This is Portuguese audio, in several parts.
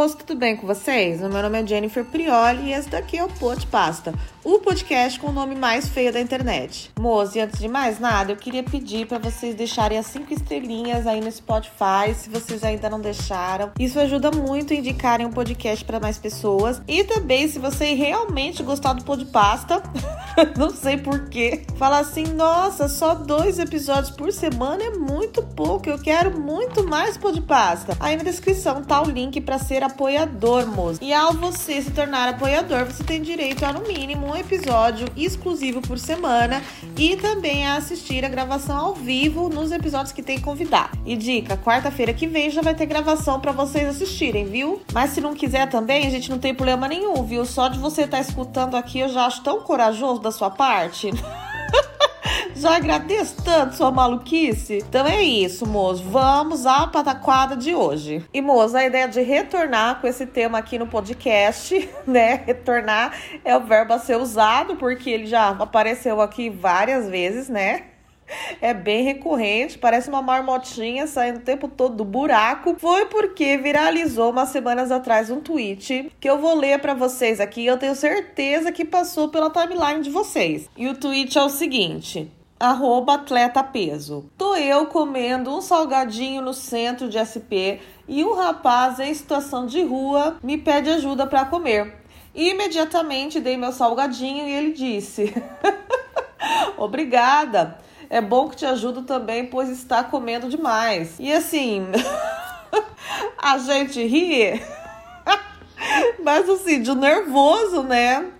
moço, tudo bem com vocês? O meu nome é Jennifer Prioli e esse daqui é o Pod Pasta, o podcast com o nome mais feio da internet. Moço, e antes de mais nada, eu queria pedir para vocês deixarem as cinco estrelinhas aí no Spotify, se vocês ainda não deixaram. Isso ajuda muito a indicarem um podcast para mais pessoas. E também, se você realmente gostar do Pod Pasta, não sei porquê, fala assim: nossa, só dois episódios por semana é muito pouco, eu quero muito mais Pod Pasta. Aí na descrição tá o link para ser apoiador, moço. E ao você se tornar apoiador, você tem direito a no mínimo um episódio exclusivo por semana e também a assistir a gravação ao vivo nos episódios que tem convidado. E dica, quarta-feira que vem já vai ter gravação para vocês assistirem, viu? Mas se não quiser também, a gente não tem problema nenhum, viu? Só de você estar tá escutando aqui eu já acho tão corajoso da sua parte. Já agradeço tanto sua maluquice. Então é isso, moço. Vamos à pataquada de hoje. E, moço, a ideia de retornar com esse tema aqui no podcast, né? Retornar é o verbo a ser usado, porque ele já apareceu aqui várias vezes, né? É bem recorrente, parece uma marmotinha saindo o tempo todo do buraco. Foi porque viralizou umas semanas atrás um tweet que eu vou ler para vocês aqui. Eu tenho certeza que passou pela timeline de vocês. E o tweet é o seguinte: arroba atleta peso. Tô eu comendo um salgadinho no centro de SP e um rapaz em situação de rua me pede ajuda para comer. Imediatamente dei meu salgadinho e ele disse: Obrigada. É bom que te ajudo também, pois está comendo demais. E assim, a gente ri, mas assim, de nervoso, né?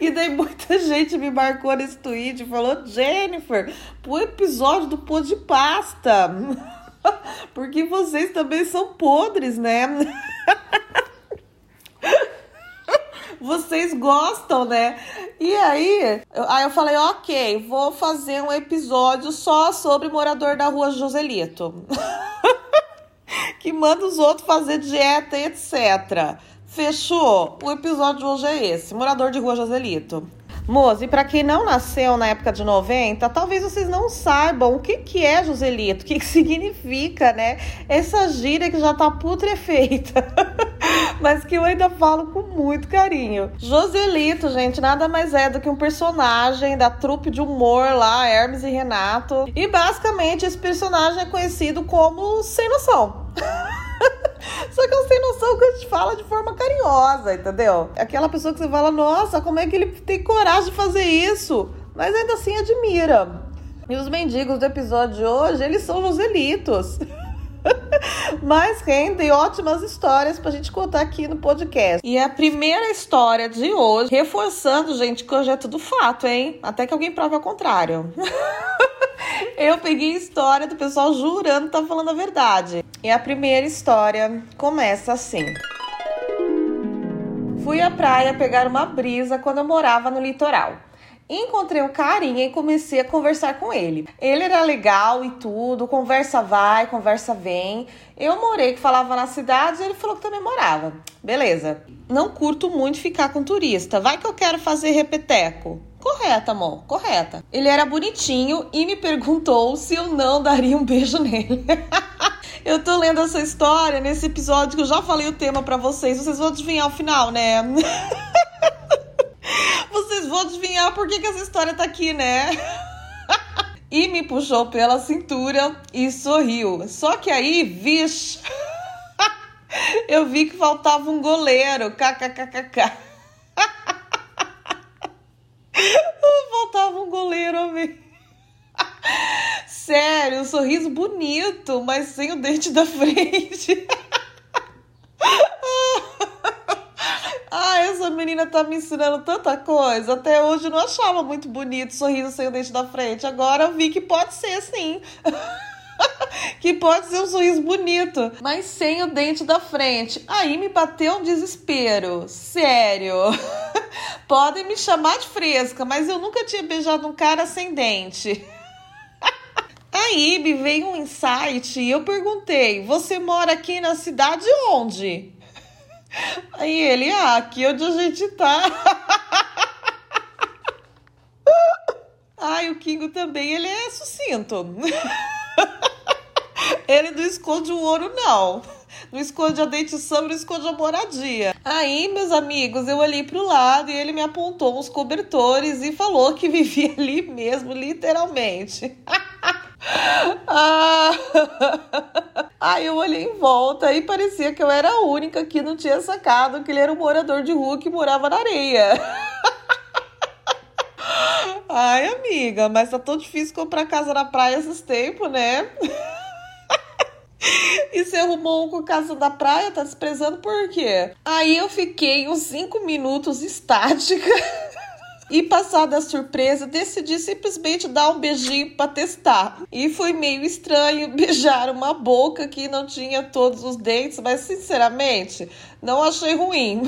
E daí muita gente me marcou nesse tweet e falou: Jennifer, pro episódio do pô de pasta. Porque vocês também são podres, né? Vocês gostam, né? E aí, eu, aí eu falei, ok, vou fazer um episódio só sobre morador da rua Joselito. que manda os outros fazer dieta etc. Fechou? O episódio de hoje é esse: Morador de Rua Joselito. Moço, e para quem não nasceu na época de 90, talvez vocês não saibam o que, que é Joselito, o que, que significa, né? Essa gíria que já tá putrefeita, mas que eu ainda falo com muito carinho. Joselito, gente, nada mais é do que um personagem da trupe de humor lá, Hermes e Renato. E basicamente esse personagem é conhecido como Sem Noção. Só que eu sem noção que a gente fala de forma carinhosa, entendeu? Aquela pessoa que você fala, nossa, como é que ele tem coragem de fazer isso? Mas ainda assim admira. E os mendigos do episódio de hoje, eles são Joselitos. Mas rendem ótimas histórias pra gente contar aqui no podcast. E a primeira história de hoje, reforçando, gente, que hoje é tudo fato, hein? Até que alguém prove ao contrário. Eu peguei história do pessoal jurando que tá falando a verdade. E a primeira história começa assim. Fui à praia pegar uma brisa quando eu morava no litoral. Encontrei um carinha e comecei a conversar com ele. Ele era legal e tudo, conversa vai, conversa vem. Eu morei que falava na cidade e ele falou que também morava. Beleza. Não curto muito ficar com turista. Vai que eu quero fazer repeteco. Correta, amor, correta. Ele era bonitinho e me perguntou se eu não daria um beijo nele. eu tô lendo essa história nesse episódio que eu já falei o tema para vocês. Vocês vão adivinhar o final, né? vocês vão adivinhar por que, que essa história tá aqui, né? e me puxou pela cintura e sorriu. Só que aí, vixe, eu vi que faltava um goleiro. KKKKK. Faltava um goleiro, homem. Sério, um sorriso bonito, mas sem o dente da frente. Essa menina tá me ensinando tanta coisa. Até hoje eu não achava muito bonito sorriso sem o dente da frente. Agora eu vi que pode ser sim. que pode ser um sorriso bonito, mas sem o dente da frente. Aí me bateu um desespero. Sério. Podem me chamar de fresca, mas eu nunca tinha beijado um cara sem dente. Aí me veio um insight e eu perguntei: Você mora aqui na cidade onde? Aí ele: Ah, aqui onde a gente tá. Ai, o Kingo também, ele é sucinto. Ele não esconde o ouro, não. Não esconde a dentição, não esconde a moradia. Aí, meus amigos, eu olhei pro lado e ele me apontou uns cobertores e falou que vivia ali mesmo, literalmente. ah. Aí eu olhei em volta e parecia que eu era a única que não tinha sacado que ele era um morador de rua que morava na areia. Ai, amiga, mas tá tão difícil comprar casa na praia esses tempos, né? E você arrumou um com casa da praia, tá desprezando por quê? Aí eu fiquei uns 5 minutos estática. E passada a surpresa, decidi simplesmente dar um beijinho para testar. E foi meio estranho beijar uma boca que não tinha todos os dentes, mas sinceramente, não achei ruim.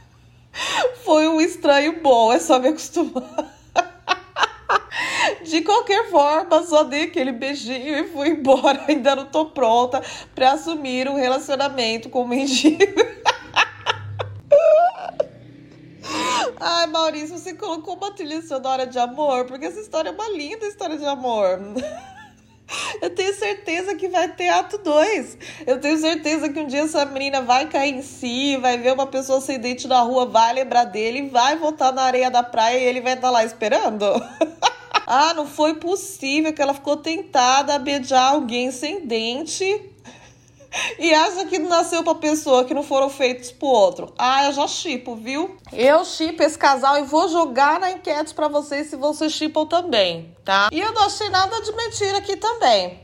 foi um estranho bom, é só me acostumar. De qualquer forma, só dei aquele beijinho e fui embora. Ainda não tô pronta para assumir um relacionamento com o mendigo. Ai, Maurício, você colocou uma trilha sonora de amor, porque essa história é uma linda história de amor. Eu tenho certeza que vai ter ato 2. Eu tenho certeza que um dia essa menina vai cair em si, vai ver uma pessoa sem dente na rua, vai lembrar dele, vai voltar na areia da praia e ele vai estar lá esperando. ah, não foi possível que ela ficou tentada a beijar alguém sem dente e acha que nasceu pra pessoa que não foram feitos pro outro. Ah, eu já chipo, viu? Eu chipo esse casal e vou jogar na enquete para vocês se vocês chipam também, tá? E eu não achei nada de mentira aqui também.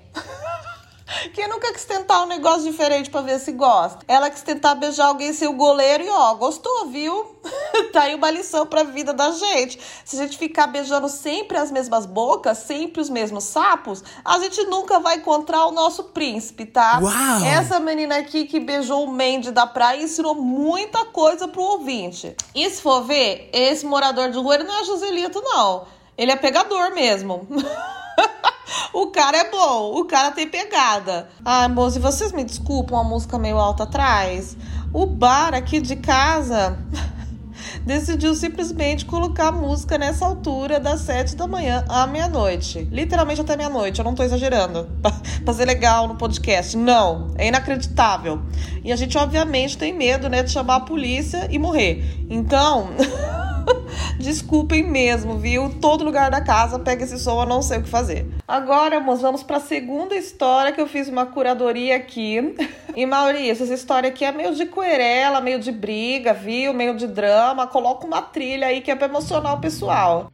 Quem nunca quis tentar um negócio diferente para ver se gosta? Ela quis tentar beijar alguém sem o goleiro e ó, gostou, viu? tá aí uma lição pra vida da gente. Se a gente ficar beijando sempre as mesmas bocas, sempre os mesmos sapos, a gente nunca vai encontrar o nosso príncipe, tá? Uau! Essa menina aqui que beijou o Mandy da praia ensinou muita coisa pro ouvinte. E se for ver, esse morador de rua, ele não é Joselito, não. Ele é pegador mesmo. o cara é bom, o cara tem pegada. Ai, moço, e vocês me desculpam a música meio alta atrás? O bar aqui de casa decidiu simplesmente colocar música nessa altura das sete da manhã à meia-noite. Literalmente até meia-noite, eu não tô exagerando. pra ser legal no podcast. Não, é inacreditável. E a gente, obviamente, tem medo, né, de chamar a polícia e morrer. Então. Desculpem mesmo, viu? Todo lugar da casa pega esse som, eu não sei o que fazer. Agora, moço, vamos para a segunda história que eu fiz uma curadoria aqui. E Maurício, essa história aqui é meio de querela, meio de briga, viu? Meio de drama. Coloca uma trilha aí que é para emocionar o pessoal.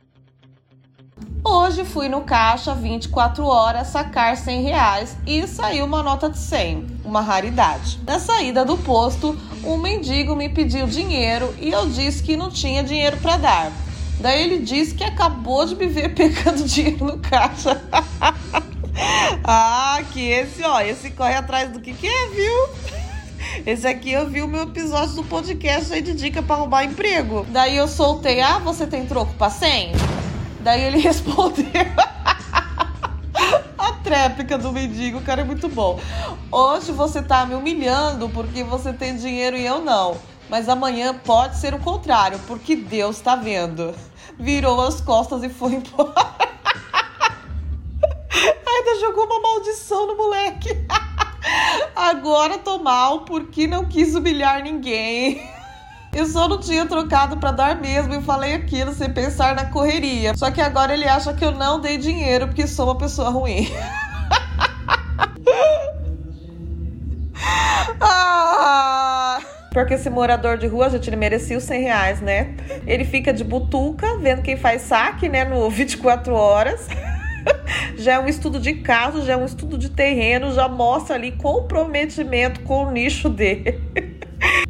Hoje fui no caixa 24 horas sacar 100 reais e saiu uma nota de 100, uma raridade. Na saída do posto, um mendigo me pediu dinheiro e eu disse que não tinha dinheiro para dar. Daí ele disse que acabou de me ver pegando dinheiro no caixa. ah, que esse, ó, esse corre atrás do que que é, viu? Esse aqui eu vi o meu episódio do podcast aí de dica para roubar emprego. Daí eu soltei, ah, você tem troco pra 100? Daí ele respondeu. A tréplica do mendigo, o cara é muito bom. Hoje você tá me humilhando porque você tem dinheiro e eu não. Mas amanhã pode ser o contrário, porque Deus tá vendo. Virou as costas e foi embora. Ainda jogou uma maldição no moleque. Agora tô mal porque não quis humilhar ninguém. Eu só não tinha trocado para dar mesmo e falei aquilo sem pensar na correria. Só que agora ele acha que eu não dei dinheiro porque sou uma pessoa ruim. ah! Porque esse morador de rua, gente, ele merecia os 100 reais, né? Ele fica de butuca, vendo quem faz saque, né, no 24 horas. já é um estudo de caso, já é um estudo de terreno, já mostra ali comprometimento com o nicho dele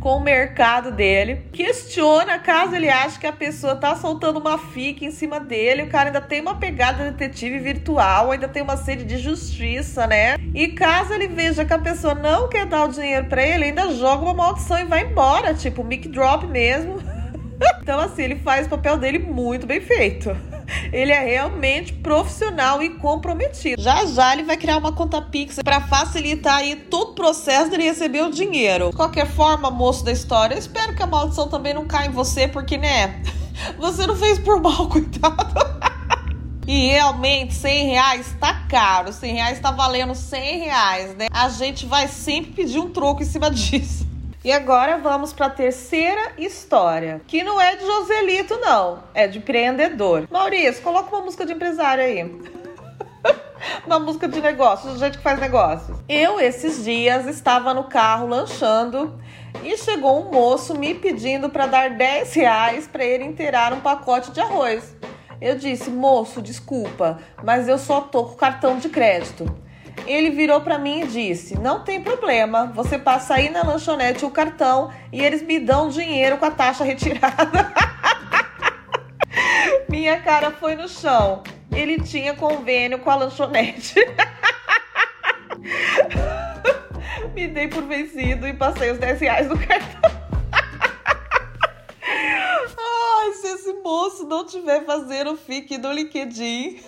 com o mercado dele. Questiona caso ele ache que a pessoa tá soltando uma fica em cima dele. O cara ainda tem uma pegada detetive virtual, ainda tem uma sede de justiça, né? E caso ele veja que a pessoa não quer dar o dinheiro para ele, ainda joga uma maldição e vai embora, tipo mic drop mesmo. então assim, ele faz o papel dele muito bem feito. Ele é realmente profissional e comprometido. Já já ele vai criar uma conta Pix para facilitar aí todo o processo de receber o dinheiro. De qualquer forma, moço da história, eu espero que a maldição também não caia em você, porque, né? Você não fez por mal, coitado. E realmente, 100 reais tá caro. 100 reais tá valendo 100 reais, né? A gente vai sempre pedir um troco em cima disso. E agora vamos para a terceira história, que não é de Joselito, não, é de empreendedor. Maurício, coloca uma música de empresário aí. uma música de negócios, do gente que faz negócios. Eu, esses dias, estava no carro lanchando e chegou um moço me pedindo para dar 10 reais para ele inteirar um pacote de arroz. Eu disse, moço, desculpa, mas eu só tô com cartão de crédito. Ele virou para mim e disse: Não tem problema, você passa aí na lanchonete o cartão e eles me dão dinheiro com a taxa retirada. Minha cara foi no chão. Ele tinha convênio com a lanchonete. me dei por vencido e passei os 10 reais no cartão. Ai, se esse moço não tiver fazendo fique no LinkedIn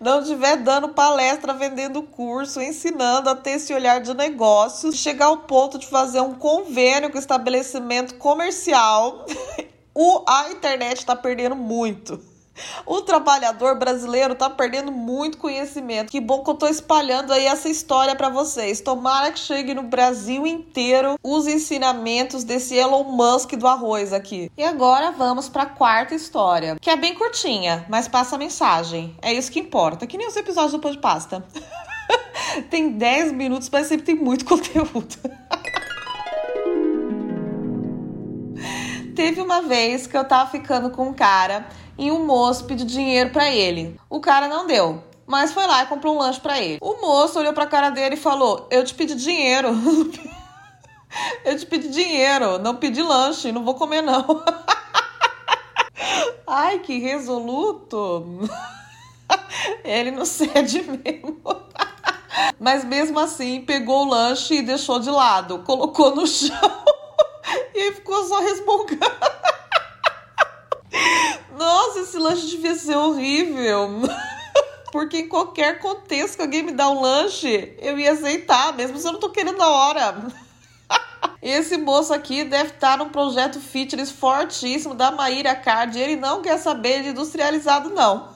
não estiver dando palestra, vendendo curso, ensinando a ter esse olhar de negócios, chegar ao ponto de fazer um convênio com o estabelecimento comercial, o, a internet está perdendo muito. O trabalhador brasileiro tá perdendo muito conhecimento. Que bom que eu tô espalhando aí essa história para vocês. Tomara que chegue no Brasil inteiro os ensinamentos desse Elon Musk do arroz aqui. E agora vamos para a quarta história, que é bem curtinha, mas passa a mensagem. É isso que importa. Que nem os episódios do Pão de Pasta. tem 10 minutos, mas sempre tem muito conteúdo. Teve uma vez que eu tava ficando com um cara e um moço pediu dinheiro para ele. O cara não deu, mas foi lá e comprou um lanche para ele. O moço olhou pra cara dele e falou: Eu te pedi dinheiro. Eu te pedi dinheiro, não pedi lanche, não vou comer não. Ai, que resoluto. Ele não cede mesmo. Mas mesmo assim, pegou o lanche e deixou de lado, colocou no chão e ficou só resmungando. Esse lanche devia ser horrível. Porque em qualquer contexto que alguém me dá um lanche, eu ia aceitar, mesmo se eu não tô querendo na hora. Esse moço aqui deve estar num projeto fitness fortíssimo da Maíra Card. Ele não quer saber de industrializado, não.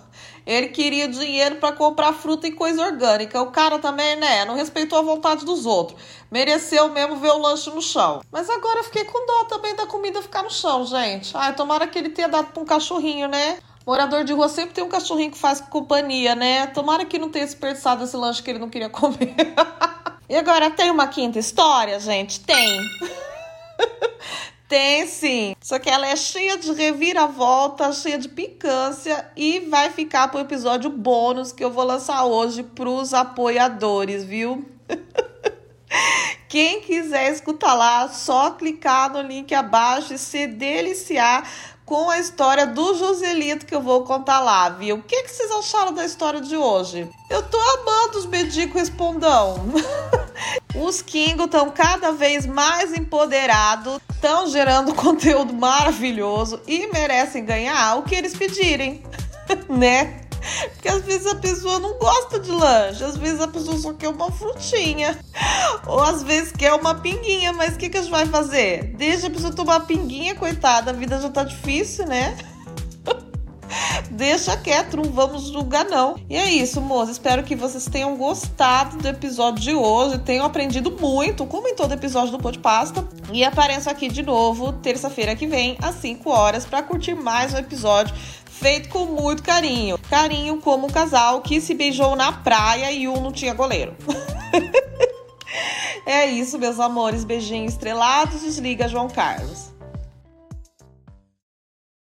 Ele queria dinheiro para comprar fruta e coisa orgânica. O cara também, né, não respeitou a vontade dos outros. Mereceu mesmo ver o lanche no chão. Mas agora eu fiquei com dó também da comida ficar no chão, gente. Ai, tomara que ele tenha dado pra um cachorrinho, né? Morador de rua sempre tem um cachorrinho que faz companhia, né? Tomara que não tenha desperdiçado esse lanche que ele não queria comer. e agora tem uma quinta história, gente? Tem. Tem sim. Só que ela é cheia de reviravolta, cheia de picância e vai ficar pro episódio bônus que eu vou lançar hoje pros apoiadores, viu? Quem quiser escutar lá, só clicar no link abaixo e se deliciar com a história do Joselito que eu vou contar lá, viu? O que, que vocês acharam da história de hoje? Eu tô amando os Medico Respondão. os Kingo estão cada vez mais empoderados, estão gerando conteúdo maravilhoso e merecem ganhar o que eles pedirem, né? Porque às vezes a pessoa não gosta de lanche, às vezes a pessoa só quer uma frutinha, ou às vezes quer uma pinguinha, mas o que, que a gente vai fazer? Deixa a pessoa tomar pinguinha, coitada, a vida já tá difícil, né? Deixa quieto, não vamos julgar não. E é isso, moças. Espero que vocês tenham gostado do episódio de hoje, tenham aprendido muito, como em todo episódio do Pô Pasta. E apareço aqui de novo terça-feira que vem, às 5 horas, para curtir mais um episódio feito com muito carinho. Carinho como um casal que se beijou na praia e um não tinha goleiro. é isso, meus amores. Beijinhos estrelados. Desliga, João Carlos.